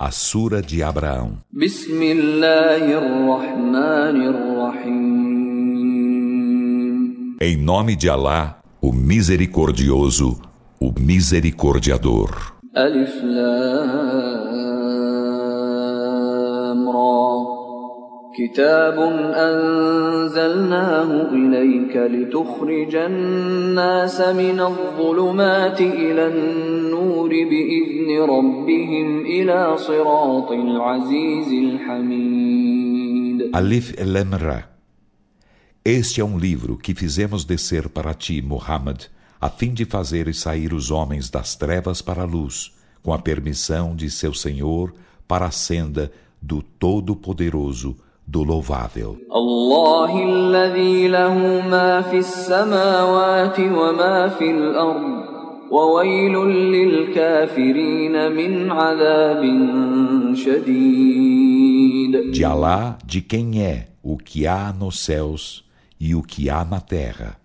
A Sura de Abraão. Em nome de Alá, o Misericordioso, o Misericordiador. Alif كتاب أنزلناه إليك لتخرج الناس من الظلمات إلى النور بإذن ربهم إلى صراط العزيز الحميد Alif Lam Ra Este é um livro que fizemos descer para ti, Muhammad, a fim de fazeres sair os homens das trevas para a luz, com a permissão de seu Senhor, para a senda do Todo-Poderoso, do louvável. Allah الذي له ما في السماوات وما في الأرض وويل للكافرين من عذاب شديد De Allah, de quem é o que há nos céus e o que há na terra,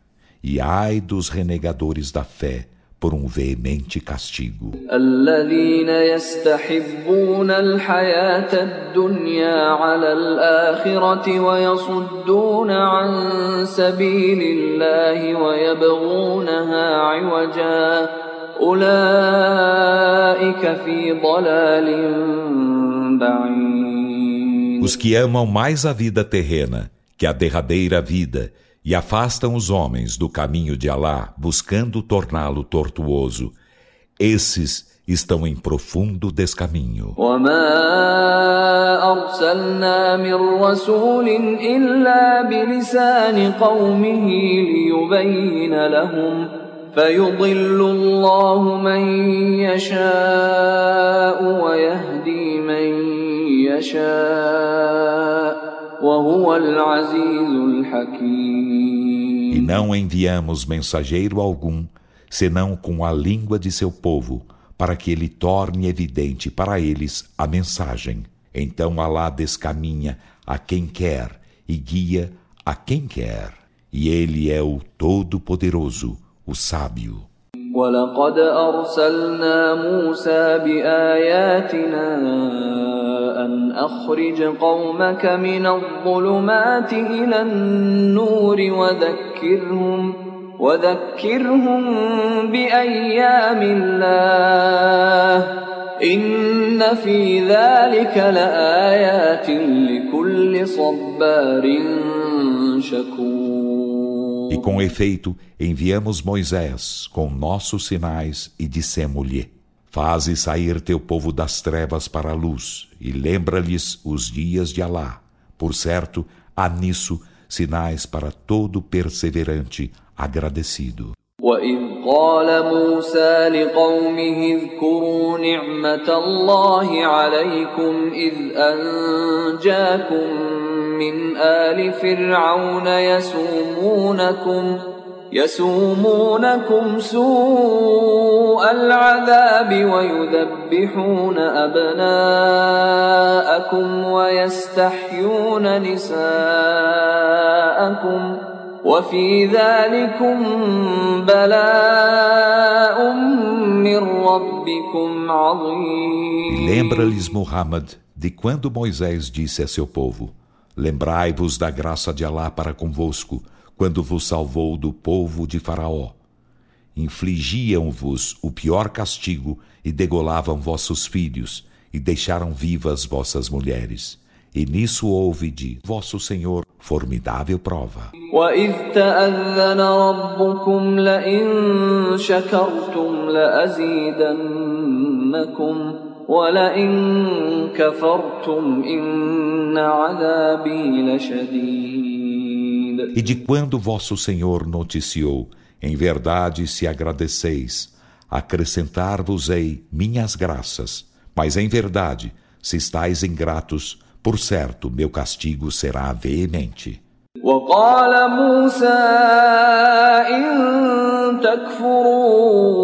e ai dos renegadores da fé por um veemente castigo. Os que amam mais a vida terrena que a derradeira vida e afastam os homens do caminho de Alá, buscando torná-lo tortuoso. Esses estão em profundo descaminho. فيضل الله من يشاء ويهدي من يشاء وهو العزيز الحكيم e não enviamos mensageiro algum, senão com a língua de seu povo, para que ele torne evidente para eles a mensagem. Então Alá descaminha a quem quer e guia a quem quer. E ele é o Todo-Poderoso, o Sábio. ولقد أرسلنا موسى بآياتنا أن أخرج قومك من الظلمات إلى النور وذكرهم وذكرهم بأيام الله. إن في ذلك لآيات لكل صبار شكور. E com efeito, enviamos Moisés com nossos sinais e dissemos-lhe: Faze sair teu povo das trevas para a luz e lembra-lhes os dias de Alá. Por certo, há nisso sinais para todo perseverante agradecido. وإذ قال موسى لقومه اذكروا نعمة الله عليكم إذ أنجاكم من آل فرعون يسومونكم يسومونكم سوء العذاب ويذبحون أبناءكم ويستحيون نساءكم وفي ذلكم بلاء من ربكم عظيم. Lembra-lhes Muhammad de quando Moisés disse a seu povo Lembrai-vos da graça de Alá para convosco, quando vos salvou do povo de Faraó. Infligiam-vos o pior castigo e degolavam vossos filhos, e deixaram vivas vossas mulheres. E nisso houve de vosso Senhor formidável prova. E de quando vosso Senhor noticiou, em verdade se agradeceis, acrescentar-vos-ei minhas graças, mas em verdade, se estáis ingratos, por certo meu castigo será veemente. وقال موسى إن تكفروا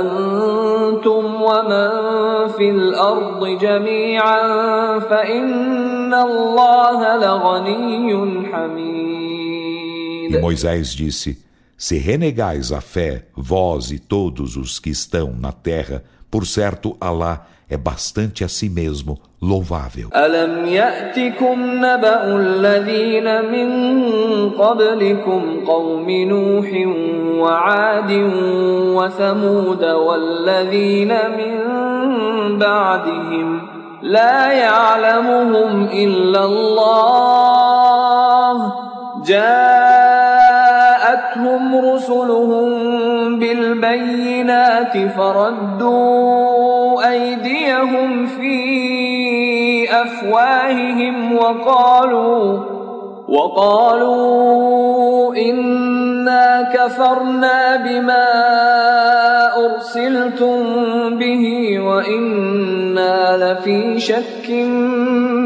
أنتم ومن في الأرض جميعا فإن الله لغني حميد E Moisés disse, se renegais a fé, vós e todos os que estão na terra, Por certo, Alá é bastante a si mesmo louvável. ألم يأتكم نبأ الذين من قبلكم قوم نوح وعاد وثمود والذين من بعدهم لا يعلمهم إلا الله جاءتهم رسلهم بالبينات فردوا أيديهم في أفواههم وقالوا وقالوا إنا كفرنا بما أرسلتم به وإنا لفي شك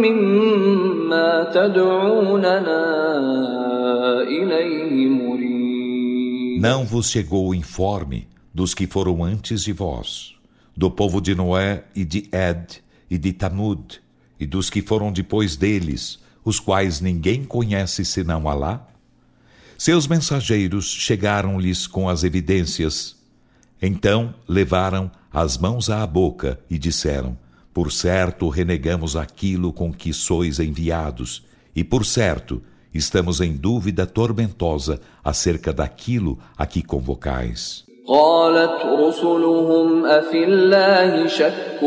مما تدعوننا إليه مريد Não vos chegou o informe dos que foram antes de vós, do povo de Noé e de Ed e de Tamud, e dos que foram depois deles, os quais ninguém conhece senão Alá? Seus mensageiros chegaram-lhes com as evidências. Então levaram as mãos à boca e disseram: Por certo renegamos aquilo com que sois enviados, e por certo estamos em dúvida tormentosa acerca daquilo a que convocais. قالت رسلهم أفي الله شك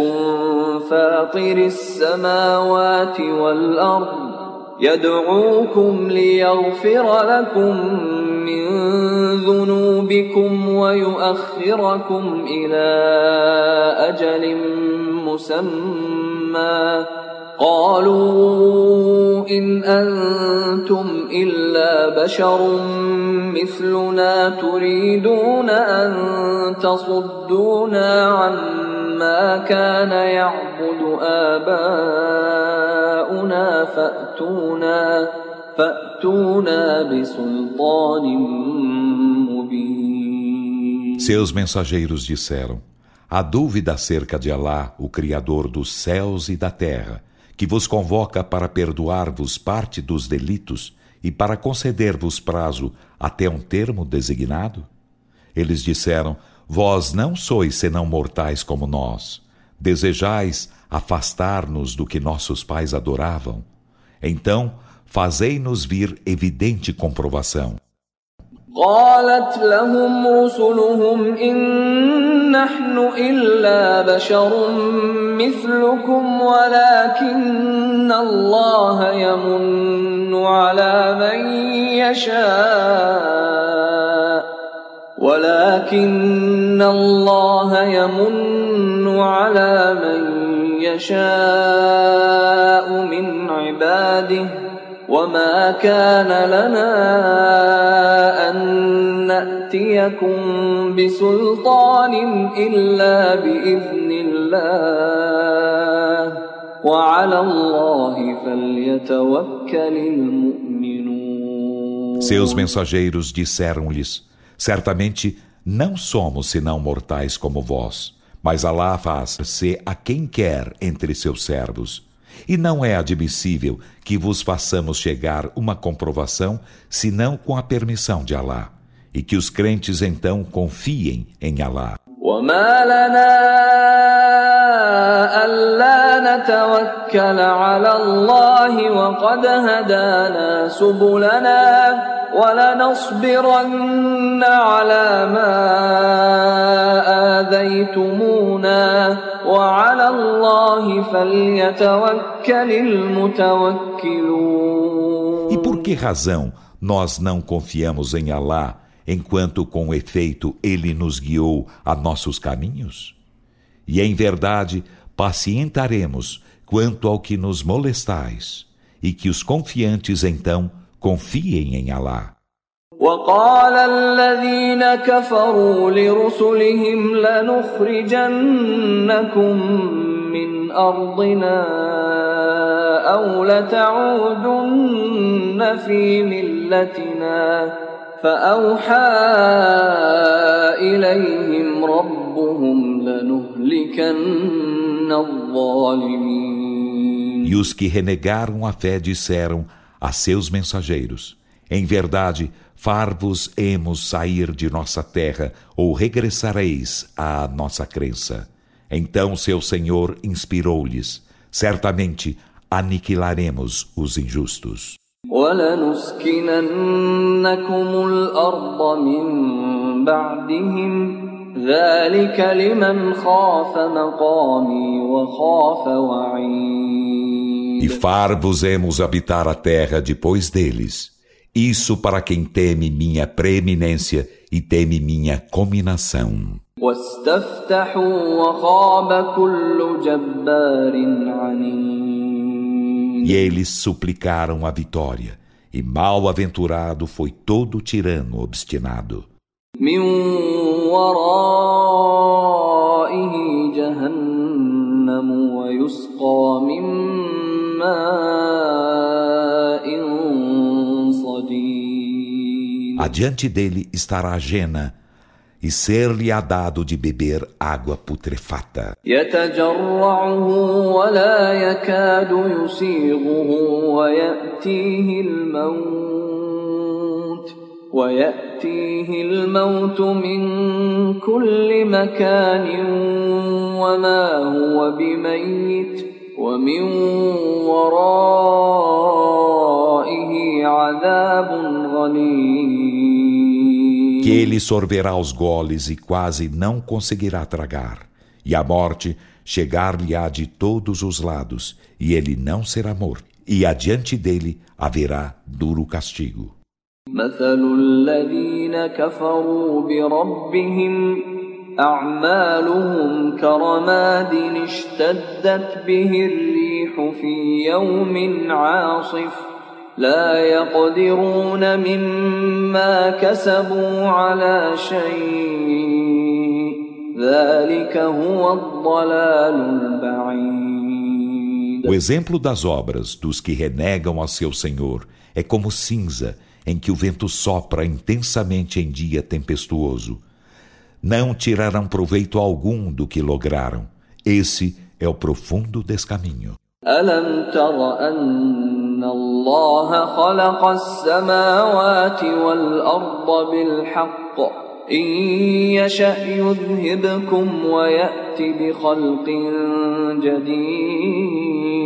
فاطر السماوات والأرض يدعوكم ليغفر لكم من ذنوبكم ويؤخركم إلى أجل مسمى قالوا إن أنتم إلا بشر مثلنا تريدون أن تصدونا عما كان يعبد آباؤنا فأتونا فأتونا بسلطان مبين Seus mensageiros disseram: A dúvida acerca de Alá, o Criador dos céus e da terra, que vos convoca para perdoar-vos parte dos delitos e para conceder-vos prazo até um termo designado? Eles disseram: Vós não sois senão mortais como nós. Desejais afastar-nos do que nossos pais adoravam? Então, fazei-nos vir evidente comprovação. قالت لهم رسلهم إن نحن إلا بشر مثلكم ولكن الله يمن على من يشاء ولكن الله يمن على من يشاء من عباده وما كان لنا أن نأتيكم بسلطان إلا بإذن الله وعلى الله فليتوكل المؤمنون Seus mensageiros disseram-lhes: Certamente não somos senão mortais como vós, mas Alá faz-se a quem quer entre seus servos. E não é admissível que vos façamos chegar uma comprovação senão com a permissão de Alá, e que os crentes então confiem em Alá. وما لنا ألا نتوكل على الله وقد هدانا سبلنا ولنصبرن على ما آذيتمونا وعلى الله فليتوكل المتوكلون E por que razão nós não confiamos em Alá enquanto com efeito ele nos guiou a nossos caminhos? E em verdade pacientaremos quanto ao que nos molestais, e que os confiantes então confiem em Alá. وقال الذين كفروا لرسلهم لنخرجنكم من أرضنا أو لتعودن في ملتنا فأوحى إليهم ربهم لنهلكن الظالمين E os que renegaram a fé disseram a seus mensageiros: Em verdade, far-vos-emos sair de nossa terra ou regressareis à nossa crença. Então seu Senhor inspirou-lhes: Certamente aniquilaremos os injustos. ولنسكننكم الأرض من بعدهم ذلك لمن خاف مقامي وخاف وعيد E far-vos-emos habitar a terra depois deles. Isso para quem teme minha preeminência e teme minha cominação. واستفتحوا وخاب كل جبار عنيد E eles suplicaram a vitória, e mal-aventurado foi todo tirano obstinado. من ورائه جهنم ويسقى من ماء صديد Adiante dele estará a Jena, e ser-lhe-á dado de beber água putrefata. يتجرعه ولا يكاد يسيغه ويأتيه الموت ويأتيه الموت من كل مكان وما هو بميت ومن ورائه عذاب غليظ Que ele sorverá os goles e quase não conseguirá tragar, e a morte chegar-lhe-á de todos os lados, e ele não será morto, e adiante dele haverá duro castigo. مثل الذين كفروا بربهم أعمالهم كرماد اشتدت به الريح في يوم عاصف لا يقدرون مما كسبوا على شيء ذلك هو الضلال البعيد O exemplo das obras dos que renegam a seu Senhor é como cinza em que o vento sopra intensamente em dia tempestuoso. Não tirarão proveito algum do que lograram. Esse é o profundo descaminho. ألم تر أن الله خلق السماوات والأرض بالحق إن يشأ يذهبكم ويأت بخلق جديد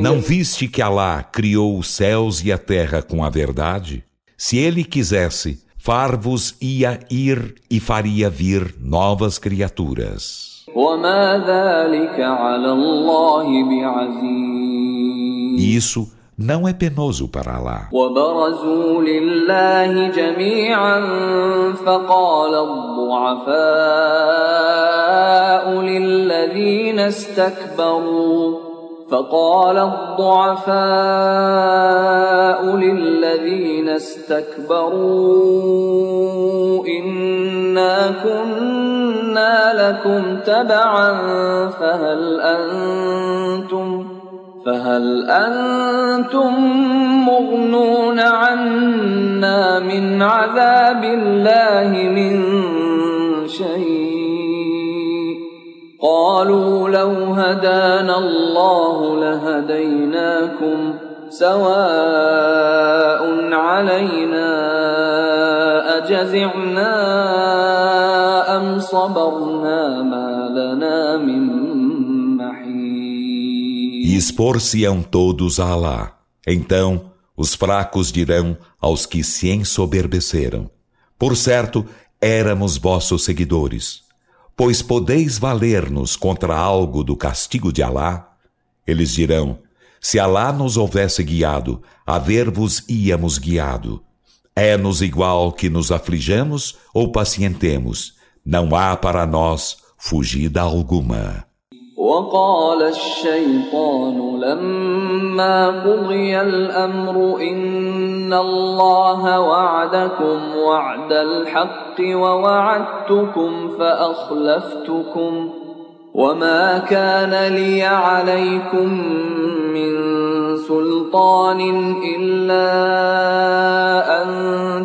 Não viste que Alá criou os céus e a terra com a verdade? Se ele quisesse, far-vos ia ir e faria vir novas criaturas. وما ذلك على الله بعزيز E isso não é penoso para Alá. وبرزوا لله جميعا فقال الضعفاء للذين استكبروا فقال الضعفاء للذين استكبروا إنا كنا لكم تبعا فهل أنتم فهل أنتم مغنون عنا من عذاب الله من شيء؟ قالوا لو هدانا الله لهديناكم سواء علينا أجزعنا أم صبرنا ما لنا من E expor-se-ão todos a Alá. Então os fracos dirão aos que se ensoberbeceram: Por certo, éramos vossos seguidores. Pois podeis valer-nos contra algo do castigo de Alá? Eles dirão: Se Alá nos houvesse guiado, a ver-vos íamos guiado. É-nos igual que nos aflijamos ou pacientemos. Não há para nós fugida alguma. وقال الشيطان لما قضي الأمر إن الله وعدكم وعد الحق ووعدتكم فأخلفتكم وما كان لي عليكم من سلطان إلا أن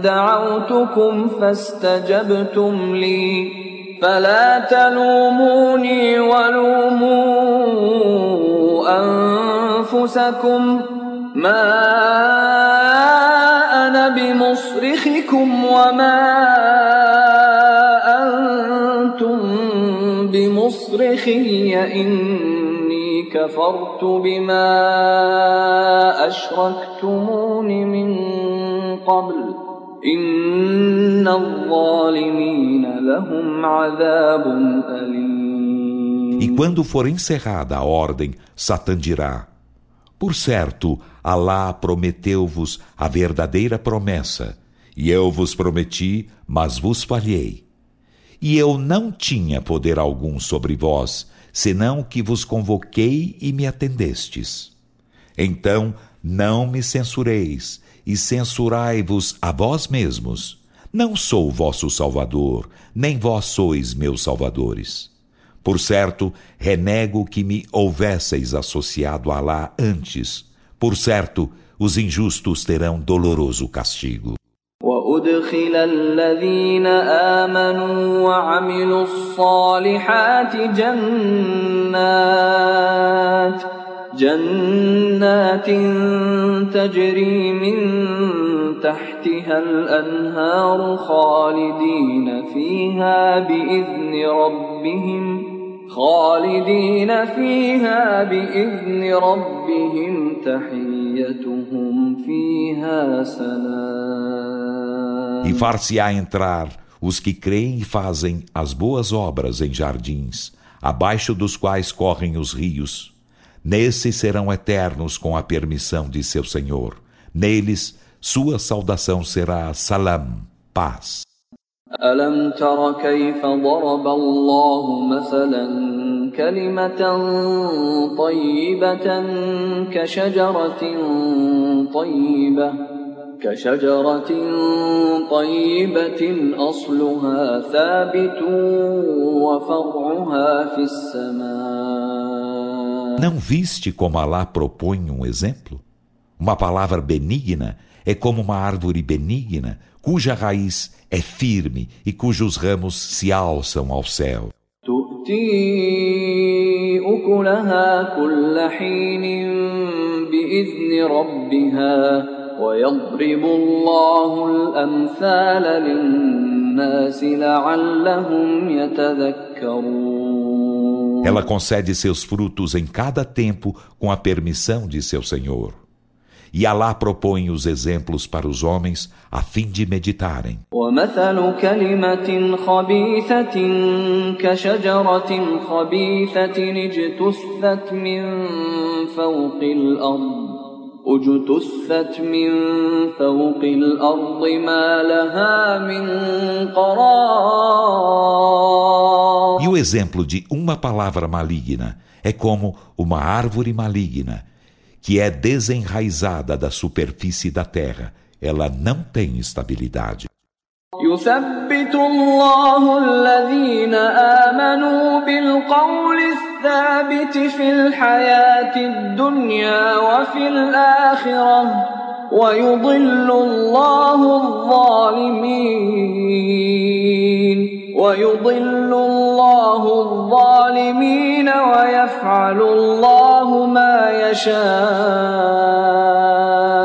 دعوتكم فاستجبتم لي فلا تلوموني ولوموا أنفسكم ما أنا بمصرخكم وما بمصرخي بمصرخي إني كفرت بما أشركتمون من قبل E quando for encerrada a ordem, Satã dirá: Por certo, Alá prometeu-vos a verdadeira promessa, e eu vos prometi, mas vos falhei. E eu não tinha poder algum sobre vós, senão que vos convoquei e me atendestes. Então não me censureis e censurai-vos a vós mesmos. Não sou vosso Salvador, nem vós sois meus salvadores. Por certo, renego que me houvesseis associado a Alá antes. Por certo, os injustos terão doloroso castigo. وأدخل الذين آمنوا وعملوا الصالحات جنات جنات تجري من تحتها الأنهار خالدين فيها بإذن ربهم خالدين فيها بإذن ربهم تحيتهم فيها سلام E far-se-á entrar os que creem e fazem as boas obras em jardins, abaixo dos quais correm os rios. Nesses serão eternos com a permissão de seu Senhor. Neles, sua saudação será salam, paz. ألم تر كيف ضرب الله مثلا كلمة طيبة كشجرة طيبة كشجرة طيبة أصلها ثابت وفرعها في السماء não viste como Alá propõe um exemplo? Uma palavra benigna é como uma árvore benigna cuja raiz é firme e cujos ramos se alçam ao céu. Ela concede seus frutos em cada tempo com a permissão de seu Senhor. E Alá propõe os exemplos para os homens a fim de meditarem. اجتثت من فوق الأرض ما لها من قرار E o exemplo de uma palavra maligna é como uma árvore maligna que é desenraizada da superfície da terra. Ela não tem estabilidade. يثبت الله الذين آمنوا بالقول الثابت في الحياة الدنيا وفي الآخرة ويضل الله الظالمين ويضل الله الظالمين ويفعل الله ما يشاء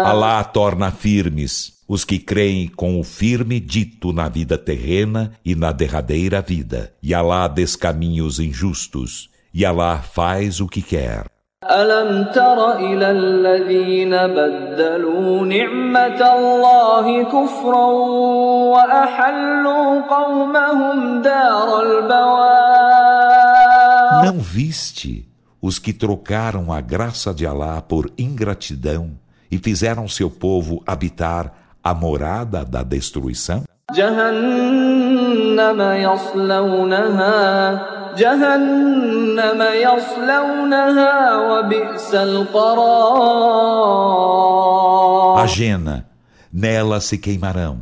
Allah torna firmes os que creem com o firme dito na vida terrena e na derradeira vida. E Alá descaminha os injustos, e Alá faz o que quer. ألم تر إلى الذين بدلوا نعمة الله كفرا وأحلوا قومهم دار البوار Não viste os que trocaram a graça de Alá por ingratidão e fizeram seu povo habitar a morada da destruição? جهنم يصلونها جهنم يصلونها وبئس القرار A Jena, nela se queimarão.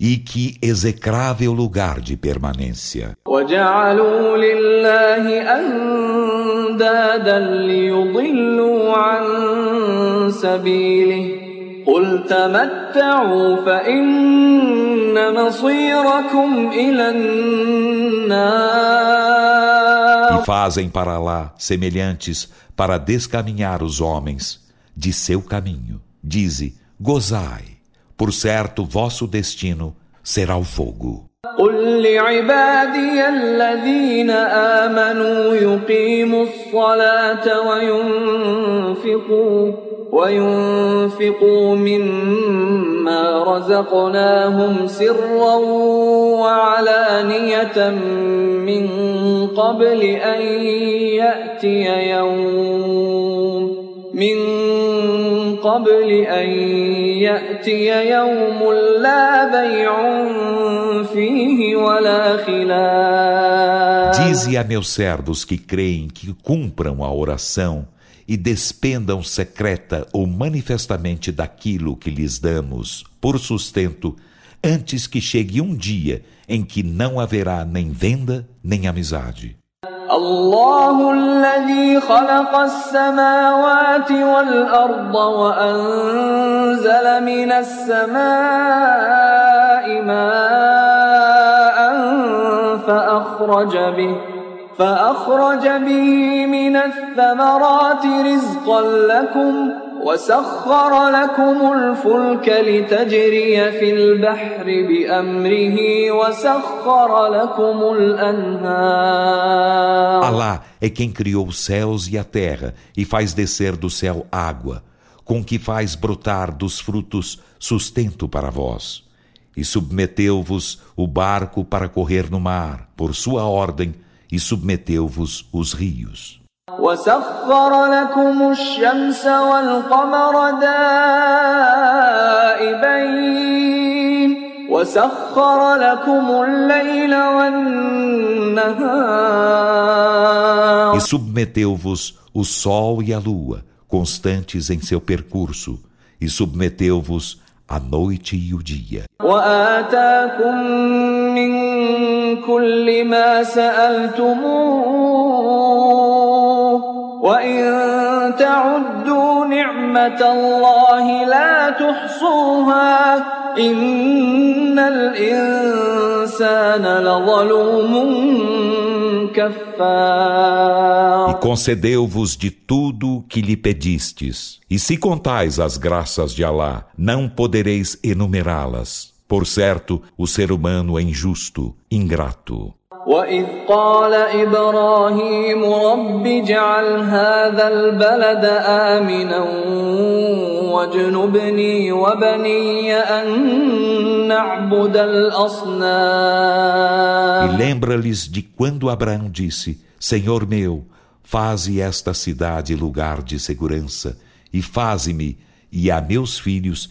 E que execrável lugar de permanência. وجعلوا لله أندادا ليضلوا عن سبيله قل تمتعوا فإن مصيركم إلى النار E fazem para lá semelhantes para descaminhar os homens de seu caminho. Dize, gozai, por certo vosso destino será o fogo. قل لعبادي الذين آمنوا يقيموا الصلاة وينفقوا وينفقوا مما رزقناهم سرا وعلانية من قبل أن يأتي يوم من قبل أن يأتي يوم لا بيع فيه ولا خلال Dize a meus servos que creem que cumpram a oração e despendam secreta ou manifestamente daquilo que lhes damos por sustento, antes que chegue um dia em que não haverá nem venda nem amizade. الله الذي خلق السماوات والأرض وأنزل من السماء ماء فأخرج به فأخرج به من الثمرات رزقا لكم وسخر لكم الفلك لتجري في البحر بأمره وسخر لكم الأنهار Alá é quem criou os céus e a terra e faz descer do céu água, com que faz brotar dos frutos sustento para vós. E submeteu-vos o barco para correr no mar, por sua ordem, e submeteu-vos os rios. وسخر لكم الشمس والقمر دائبين وسخر لكم الليل والنهار E submeteu-vos o sol e a lua, constantes em seu percurso, e submeteu-vos a noite e o dia. E E concedeu-vos de tudo que lhe pedistes. E se contais as graças de Alá, não podereis enumerá-las. Por certo, o ser humano é injusto, ingrato. وإذ قال إبراهيم رب اجعل هذا البلد آمنا واجنبني وبني أن نعبد E الأصنام lembra-lhes de quando Abraão disse: Senhor meu, faze esta cidade lugar de segurança, e faze-me e a meus filhos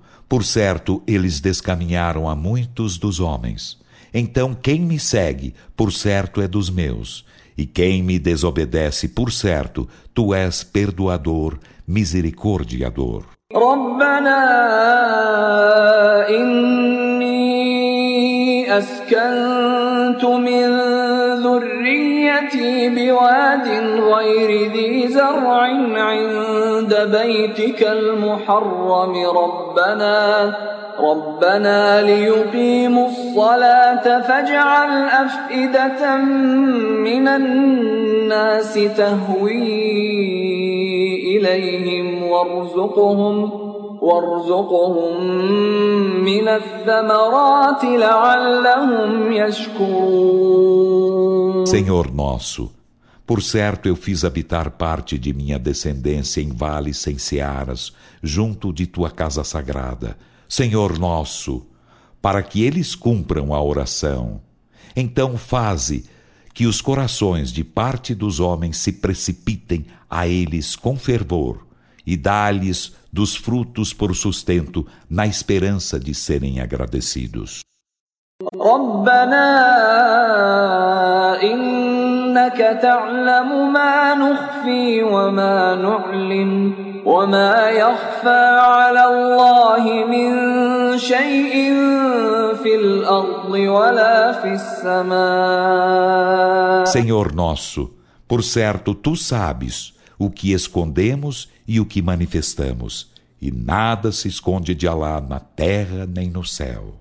por certo eles descaminharam a muitos dos homens. Então quem me segue, por certo é dos meus. E quem me desobedece, por certo, tu és perdoador, misericordiador. ربنا إني أسكنت من ذريتي بواد غير ذي زرع عند بيتك المحرم. ربنا ربنا ليقيموا الصلاة فاجعل أفئدة من الناس تهوي إليهم وارزقهم وارزقهم من الثمرات لعلهم يشكرون. Senhor nosso, por certo eu fiz habitar parte de minha descendência em vales sem searas, junto de tua casa sagrada. Senhor nosso, para que eles cumpram a oração. Então faze que os corações de parte dos homens se precipitem a eles com fervor e dá-lhes dos frutos por sustento, na esperança de serem agradecidos. ربنا إنك تعلم ما نخفي وما نعلن وما يخفى على الله من شيء في الأرض ولا في السماء Senhor nosso, por certo tu sabes o que escondemos e o que manifestamos, e nada se esconde de Alá na terra nem no céu.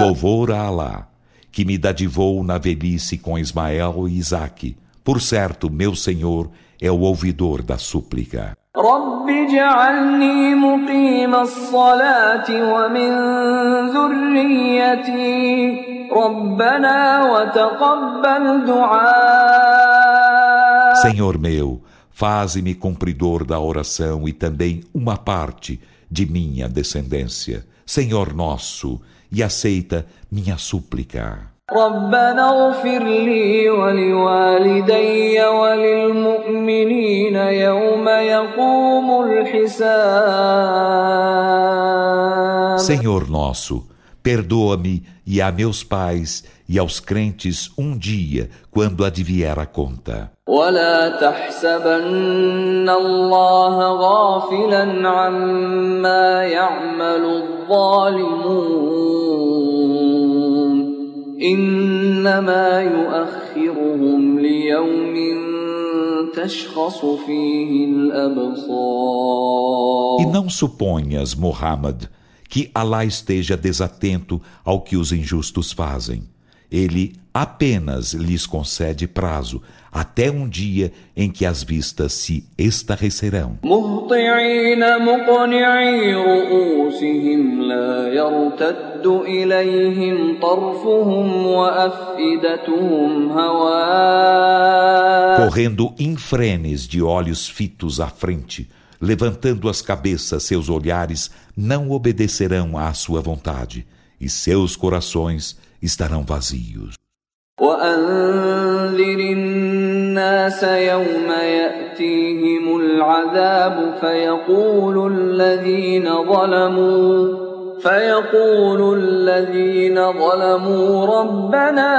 Louvor a Alá, que me dadivou na velhice com Ismael e Isaque. Por certo, meu Senhor é o ouvidor da súplica. رب اجعلني مقيم الصلاة ومن ذريتي ربنا وتقبل دعاء Senhor meu, faze-me cumpridor da oração e também uma parte de minha descendência. Senhor nosso, e aceita minha súplica. ربنا اغفر لي ولوالدي وللمؤمنين يوم يقوم الحساب Senhor nosso, perdoa-me e a meus pais e aos crentes um dia, quando advier a conta. ولا تحسبن الله غافلا عما يعمل الظالمون انما يؤخرهم ليوم تشخص فيه الابصار E não suponhas, Muhammad, que Alá esteja desatento ao que os injustos fazem. Ele apenas lhes concede prazo até um dia em que as vistas se estarrecerão. مهطعين مقنعي رؤوسهم لا يرتد إليهم طرفهم وأفئدتهم هواء Correndo infrenes de olhos fitos à frente, levantando as cabeças, seus olhares não obedecerão à sua vontade, e seus corações estarão vazios. وأنذر الناس يوم يأتيهم العذاب فيقول الذين ظلموا فيقول الذين ظلموا ربنا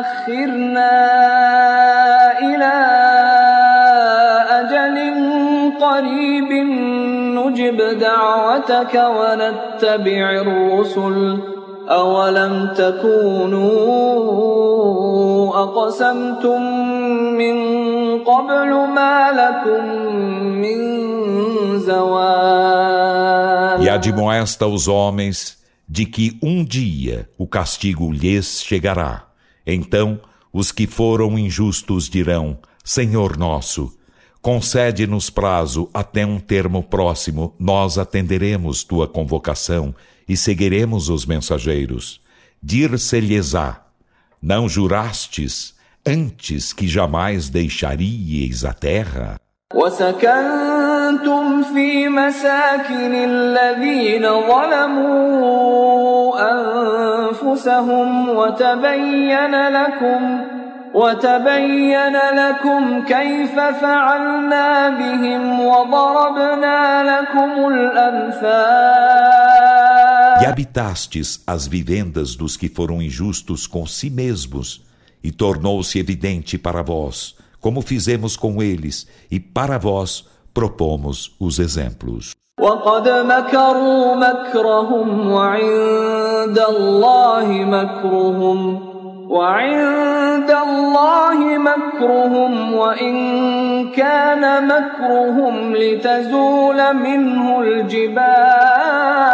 أخرنا إلى أجل قريب نجب دعوتك ونتبع الرسل أولم تكونوا أقسمتم من قبل ما لكم من زوال admoesta os homens de que um dia o castigo lhes chegará. Então os que foram injustos dirão: Senhor nosso, concede-nos prazo até um termo próximo, nós atenderemos tua convocação e seguiremos os mensageiros. Dir-se-lhes-á: Não jurastes antes que jamais deixaríeis a terra? وسكنتم في مساكن الذين ظلموا أنفسهم وتبين لكم وتبين لكم كيف فعلنا بهم وضربنا لكم الأمثال E habitastes as vivendas dos que foram injustos com si mesmos, e tornou-se evidente para vós, como fizemos com eles, e para vós propomos os exemplos. وقد مكروا مكرهم وعند الله مكرهم وعند الله مكرهم وإن كان مكرهم لتزول منه الجبال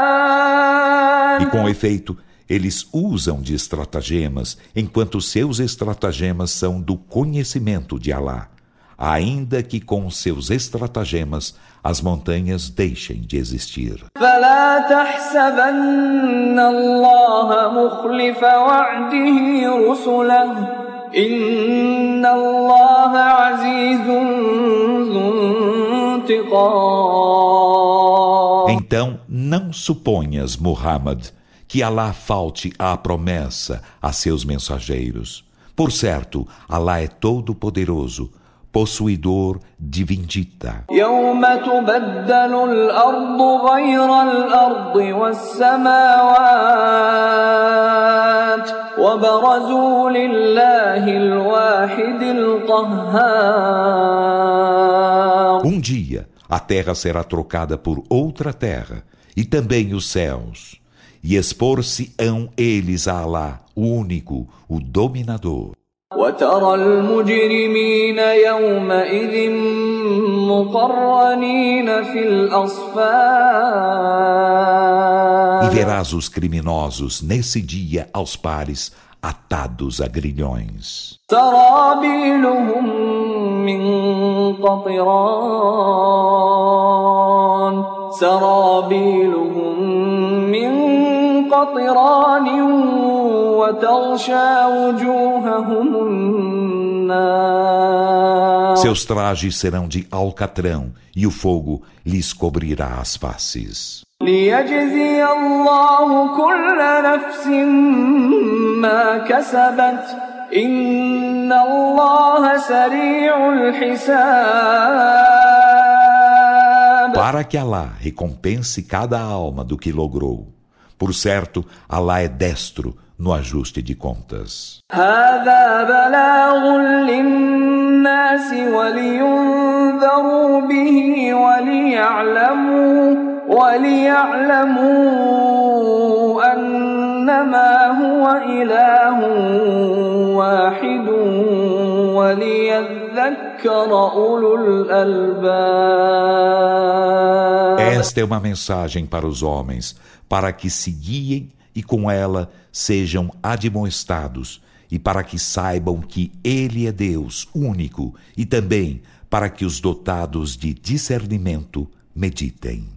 E com efeito, eles usam de estratagemas, enquanto seus estratagemas são do conhecimento de Alá, ainda que com seus estratagemas as montanhas deixem de existir. Então, não suponhas, Muhammad, que Alá falte à promessa a seus mensageiros. Por certo, Alá é todo-poderoso possuidor de vindita. Um dia a terra será trocada por outra terra, e também os céus, e expor-se-ão eles a Alá, o único, o dominador. وترى المجرمين يومئذ مقرنين في الأصفاد E verás os criminosos nesse dia aos pares, atados a grilhões. سرابيلهم من قطران سرابيلهم من قطران وتغشى وجوههم النار Seus trajes serão de alcatrão, e o fogo lhes cobrirá as faces. ليجزي الله كل نفس ما كسبت إن الله سريع الحساب Para que Alá recompense cada alma do que logrou. Por certo, Alá é destro no ajuste de contas. هذا بلاغ للناس ولينذروا به وليعلموا esta é uma mensagem para os homens, para que se guiem e com ela sejam admoestados, e para que saibam que Ele é Deus único, e também para que os dotados de discernimento meditem.